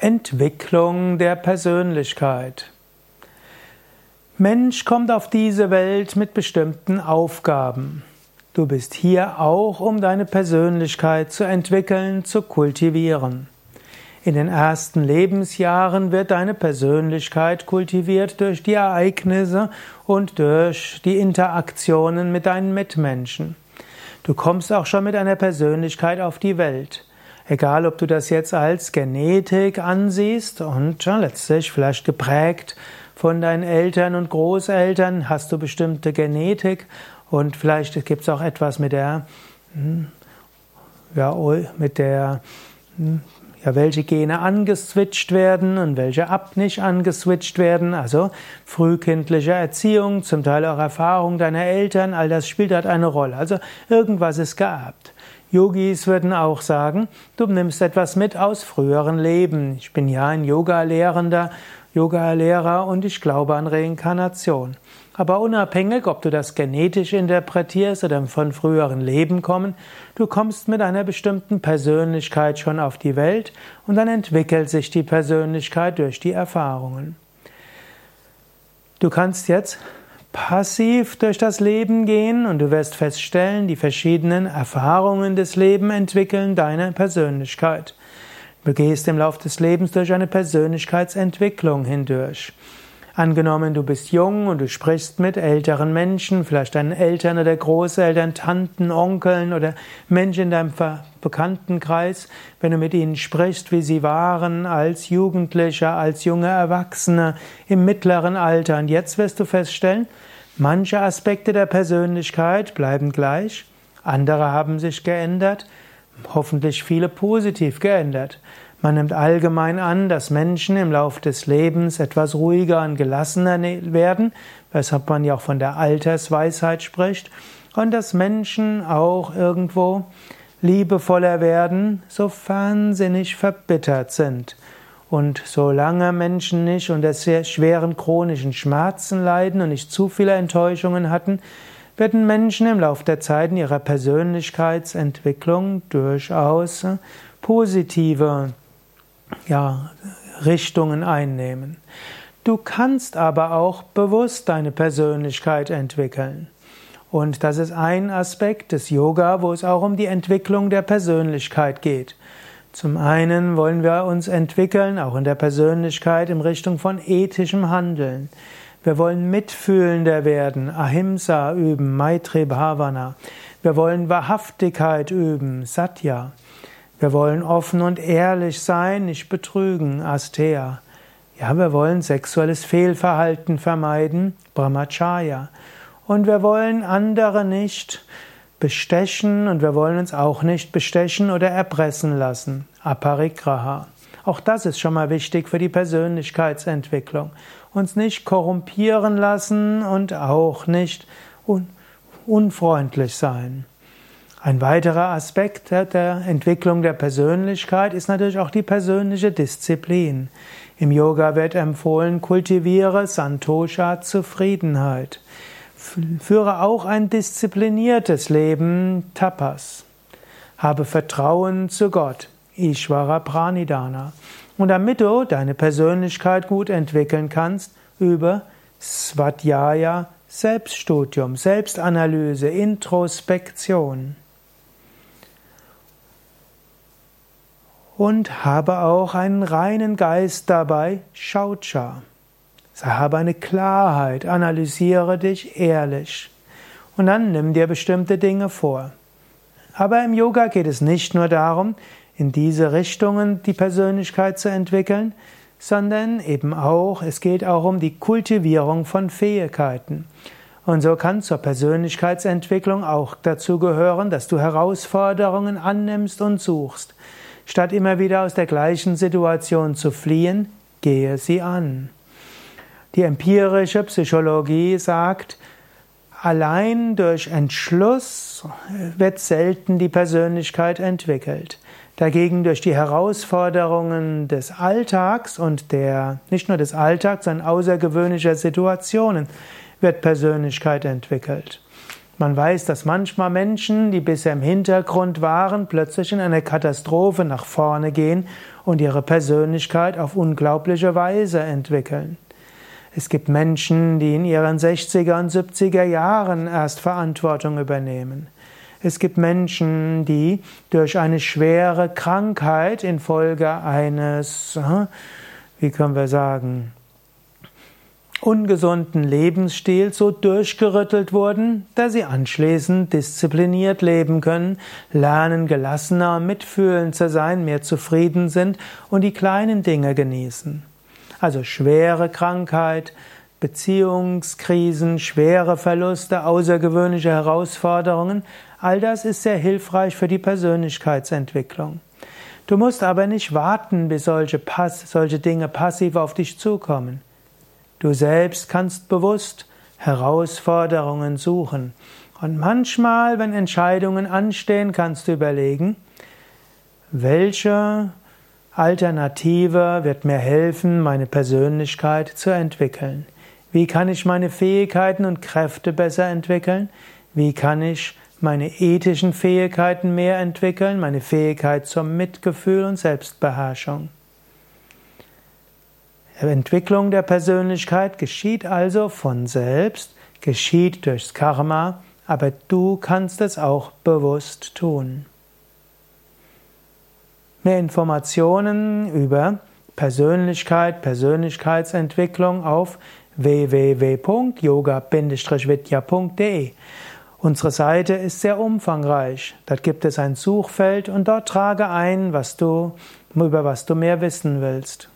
Entwicklung der Persönlichkeit. Mensch kommt auf diese Welt mit bestimmten Aufgaben. Du bist hier auch, um deine Persönlichkeit zu entwickeln, zu kultivieren. In den ersten Lebensjahren wird deine Persönlichkeit kultiviert durch die Ereignisse und durch die Interaktionen mit deinen Mitmenschen. Du kommst auch schon mit einer Persönlichkeit auf die Welt. Egal, ob du das jetzt als Genetik ansiehst. Und ja, letztlich vielleicht geprägt von deinen Eltern und Großeltern, hast du bestimmte Genetik. Und vielleicht gibt es auch etwas mit der, hm, ja, mit der, hm, ja, welche Gene angeswitcht werden und welche ab nicht angeswitcht werden. Also frühkindliche Erziehung, zum Teil auch Erfahrung deiner Eltern, all das spielt halt eine Rolle. Also irgendwas ist geerbt. Yogis würden auch sagen, du nimmst etwas mit aus früheren Leben. Ich bin ja ein Yoga-Lehrender, Yoga-Lehrer und ich glaube an Reinkarnation. Aber unabhängig, ob du das genetisch interpretierst oder von früheren Leben kommen, du kommst mit einer bestimmten Persönlichkeit schon auf die Welt und dann entwickelt sich die Persönlichkeit durch die Erfahrungen. Du kannst jetzt passiv durch das Leben gehen und du wirst feststellen, die verschiedenen Erfahrungen des Lebens entwickeln deine Persönlichkeit. Du gehst im Laufe des Lebens durch eine Persönlichkeitsentwicklung hindurch. Angenommen, du bist jung und du sprichst mit älteren Menschen, vielleicht deinen Eltern oder Großeltern, Tanten, Onkeln oder Menschen in deinem Bekanntenkreis, wenn du mit ihnen sprichst, wie sie waren als Jugendlicher, als junge Erwachsene, im mittleren Alter. Und jetzt wirst du feststellen, manche Aspekte der Persönlichkeit bleiben gleich, andere haben sich geändert, hoffentlich viele positiv geändert. Man nimmt allgemein an, dass Menschen im Laufe des Lebens etwas ruhiger und gelassener ne-, werden, weshalb man ja auch von der Altersweisheit spricht, und dass Menschen auch irgendwo liebevoller werden, sofern sie nicht verbittert sind. Und solange Menschen nicht unter sehr schweren chronischen Schmerzen leiden und nicht zu viele Enttäuschungen hatten, werden Menschen im Laufe der Zeit in ihrer Persönlichkeitsentwicklung durchaus positive ja, Richtungen einnehmen. Du kannst aber auch bewusst deine Persönlichkeit entwickeln. Und das ist ein Aspekt des Yoga, wo es auch um die Entwicklung der Persönlichkeit geht. Zum einen wollen wir uns entwickeln, auch in der Persönlichkeit, in Richtung von ethischem Handeln. Wir wollen mitfühlender werden, Ahimsa üben, Maitri Bhavana. Wir wollen Wahrhaftigkeit üben, Satya. Wir wollen offen und ehrlich sein, nicht betrügen, Astea. Ja, wir wollen sexuelles Fehlverhalten vermeiden, Brahmacharya. Und wir wollen andere nicht bestechen und wir wollen uns auch nicht bestechen oder erpressen lassen, Aparigraha. Auch das ist schon mal wichtig für die Persönlichkeitsentwicklung. Uns nicht korrumpieren lassen und auch nicht un unfreundlich sein. Ein weiterer Aspekt der Entwicklung der Persönlichkeit ist natürlich auch die persönliche Disziplin. Im Yoga wird empfohlen, kultiviere Santosha, Zufriedenheit. Führe auch ein diszipliniertes Leben, Tapas. Habe Vertrauen zu Gott, Ishvara Pranidana. Und damit du deine Persönlichkeit gut entwickeln kannst, über Svadhyaya, Selbststudium, Selbstanalyse, Introspektion. und habe auch einen reinen Geist dabei, Shaucha. Habe eine Klarheit, analysiere dich ehrlich und dann nimm dir bestimmte Dinge vor. Aber im Yoga geht es nicht nur darum, in diese Richtungen die Persönlichkeit zu entwickeln, sondern eben auch, es geht auch um die Kultivierung von Fähigkeiten. Und so kann zur Persönlichkeitsentwicklung auch dazu gehören, dass du Herausforderungen annimmst und suchst. Statt immer wieder aus der gleichen Situation zu fliehen, gehe sie an. Die empirische Psychologie sagt, allein durch Entschluss wird selten die Persönlichkeit entwickelt. Dagegen durch die Herausforderungen des Alltags und der, nicht nur des Alltags, sondern außergewöhnlicher Situationen wird Persönlichkeit entwickelt. Man weiß, dass manchmal Menschen, die bisher im Hintergrund waren, plötzlich in eine Katastrophe nach vorne gehen und ihre Persönlichkeit auf unglaubliche Weise entwickeln. Es gibt Menschen, die in ihren 60er und 70er Jahren erst Verantwortung übernehmen. Es gibt Menschen, die durch eine schwere Krankheit infolge eines, äh, wie können wir sagen, ungesunden Lebensstil so durchgerüttelt wurden, dass sie anschließend diszipliniert leben können, lernen gelassener, mitfühlend zu sein, mehr zufrieden sind und die kleinen Dinge genießen. Also schwere Krankheit, Beziehungskrisen, schwere Verluste, außergewöhnliche Herausforderungen, all das ist sehr hilfreich für die Persönlichkeitsentwicklung. Du musst aber nicht warten, bis solche, Pass solche Dinge passiv auf dich zukommen. Du selbst kannst bewusst Herausforderungen suchen. Und manchmal, wenn Entscheidungen anstehen, kannst du überlegen, welche Alternative wird mir helfen, meine Persönlichkeit zu entwickeln. Wie kann ich meine Fähigkeiten und Kräfte besser entwickeln? Wie kann ich meine ethischen Fähigkeiten mehr entwickeln, meine Fähigkeit zum Mitgefühl und Selbstbeherrschung? Entwicklung der Persönlichkeit geschieht also von selbst, geschieht durchs Karma, aber du kannst es auch bewusst tun. Mehr Informationen über Persönlichkeit, Persönlichkeitsentwicklung auf www.yoga-vidya.de. Unsere Seite ist sehr umfangreich. Dort gibt es ein Suchfeld und dort trage ein, was du, über was du mehr wissen willst.